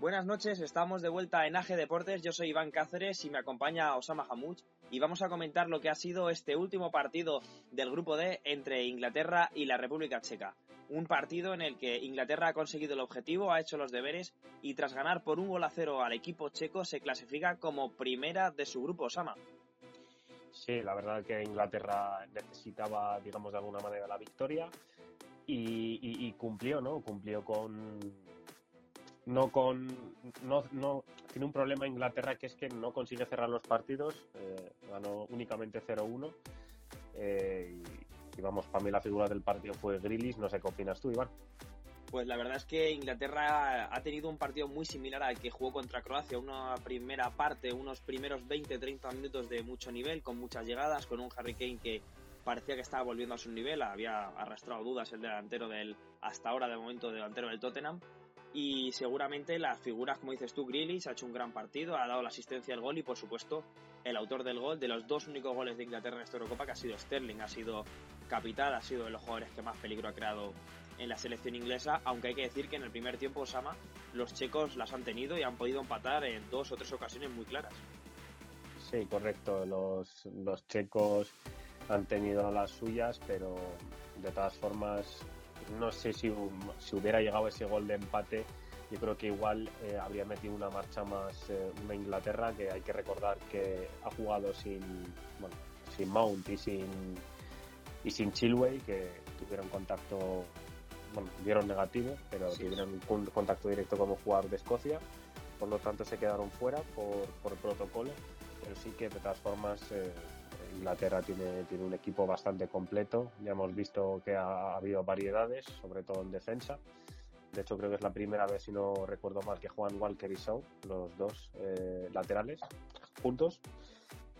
Buenas noches, estamos de vuelta en AG Deportes. Yo soy Iván Cáceres y me acompaña Osama Hamuch y vamos a comentar lo que ha sido este último partido del grupo D entre Inglaterra y la República Checa. Un partido en el que Inglaterra ha conseguido el objetivo, ha hecho los deberes y tras ganar por un gol a cero al equipo checo se clasifica como primera de su grupo Osama. Sí, la verdad que Inglaterra necesitaba, digamos, de alguna manera la victoria y, cumplió, ¿no? Cumplió con, no con no, no tiene un problema Inglaterra que es que no consigue cerrar los partidos eh, ganó únicamente 0-1 eh, y, vamos para mí la figura del partido fue Grillis no sé qué opinas tú Iván. Pues la verdad es que Inglaterra ha tenido un partido muy similar al que jugó contra Croacia, una primera parte, unos primeros 20-30 minutos de mucho nivel, con muchas llegadas, con un Harry Kane que parecía que estaba volviendo a su nivel, había arrastrado dudas el delantero del, hasta ahora de momento delantero del Tottenham, y seguramente las figuras, como dices tú, Grealish ha hecho un gran partido, ha dado la asistencia al gol y por supuesto el autor del gol, de los dos únicos goles de Inglaterra en esta Eurocopa, que ha sido Sterling, ha sido capital, ha sido de los jugadores que más peligro ha creado en la selección inglesa, aunque hay que decir que en el primer tiempo, Osama, los checos las han tenido y han podido empatar en dos o tres ocasiones muy claras. Sí, correcto, los, los checos han tenido las suyas, pero de todas formas no sé si, si hubiera llegado ese gol de empate, yo creo que igual eh, habría metido una marcha más eh, una Inglaterra que hay que recordar que ha jugado sin bueno, sin Mount y sin y sin Chilway que tuvieron contacto bueno dieron negativo pero tuvieron un contacto directo como jugador de Escocia. Por lo tanto se quedaron fuera por, por protocolo pero sí que de todas formas eh, Inglaterra tiene, tiene un equipo bastante completo. Ya hemos visto que ha, habido variedades, sobre todo en defensa. De hecho, creo que es la primera vez, si no recuerdo mal, que juegan Walker y Shaw, los dos eh, laterales, juntos.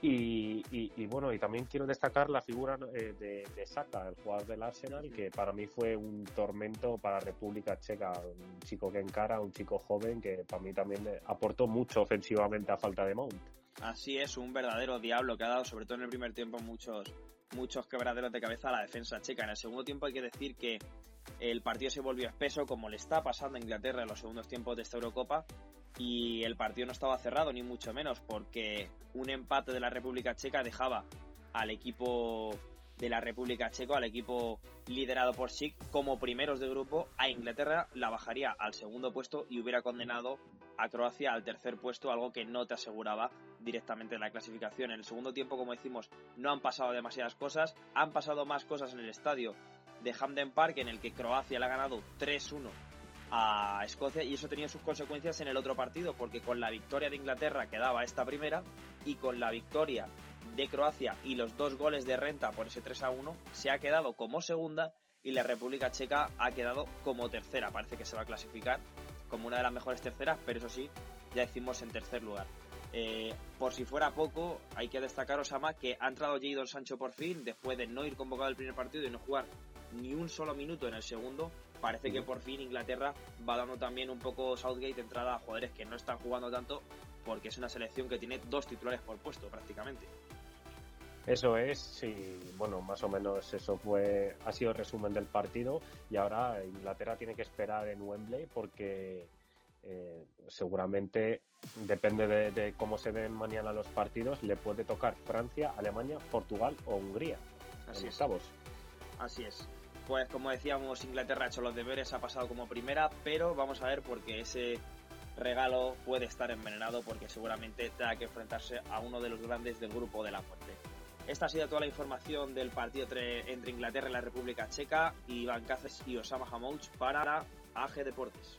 Y, bueno, y también quiero destacar la figura eh, de, de, Saka, el jugador del Arsenal, que para mí fue un tormento para República Checa. Un chico que encara, un chico joven que para mí también aportó mucho ofensivamente a falta de Mount. Así es, un verdadero diablo que ha dado, sobre todo en el primer tiempo, muchos, muchos quebraderos de cabeza a la defensa checa. En el segundo tiempo hay que decir que el partido se volvió espeso, como le está pasando a Inglaterra en los segundos tiempos de esta Eurocopa, y el partido no estaba cerrado, ni mucho menos, porque un empate de la República Checa dejaba al equipo de la República Checa, al equipo liderado por Schick, como primeros de grupo, a Inglaterra la bajaría al segundo puesto y hubiera condenado a Croacia al tercer puesto, algo que no te aseguraba directamente la clasificación. En el segundo tiempo, como decimos, no han pasado demasiadas cosas, han pasado más cosas en el estadio de Hamden Park, en el que Croacia le ha ganado 3-1 a Escocia y eso tenía sus consecuencias en el otro partido, porque con la victoria de Inglaterra quedaba esta primera y con la victoria de Croacia y los dos goles de renta por ese 3 1 se ha quedado como segunda y la República Checa ha quedado como tercera. Parece que se va a clasificar como una de las mejores terceras, pero eso sí, ya decimos en tercer lugar. Eh, por si fuera poco, hay que destacar, Osama, que ha entrado Jadon Sancho por fin, después de no ir convocado el primer partido y no jugar ni un solo minuto en el segundo. Parece que por fin Inglaterra va dando también un poco Southgate entrada a jugadores que no están jugando tanto, porque es una selección que tiene dos titulares por puesto prácticamente. Eso es, sí, bueno, más o menos eso fue, ha sido el resumen del partido y ahora Inglaterra tiene que esperar en Wembley porque eh, seguramente depende de, cómo se ven mañana los partidos, le puede tocar Francia, Alemania, Portugal o Hungría. Así es. Así es. Pues como decíamos, Inglaterra ha hecho los deberes, ha pasado como primera, pero vamos a ver porque ese regalo puede estar envenenado porque seguramente tenga que enfrentarse a uno de los grandes del grupo de la muerte. Esta ha sido toda la información del partido entre Inglaterra y la República Checa. Iván Cáceres y Osama Hamouch para AG Deportes.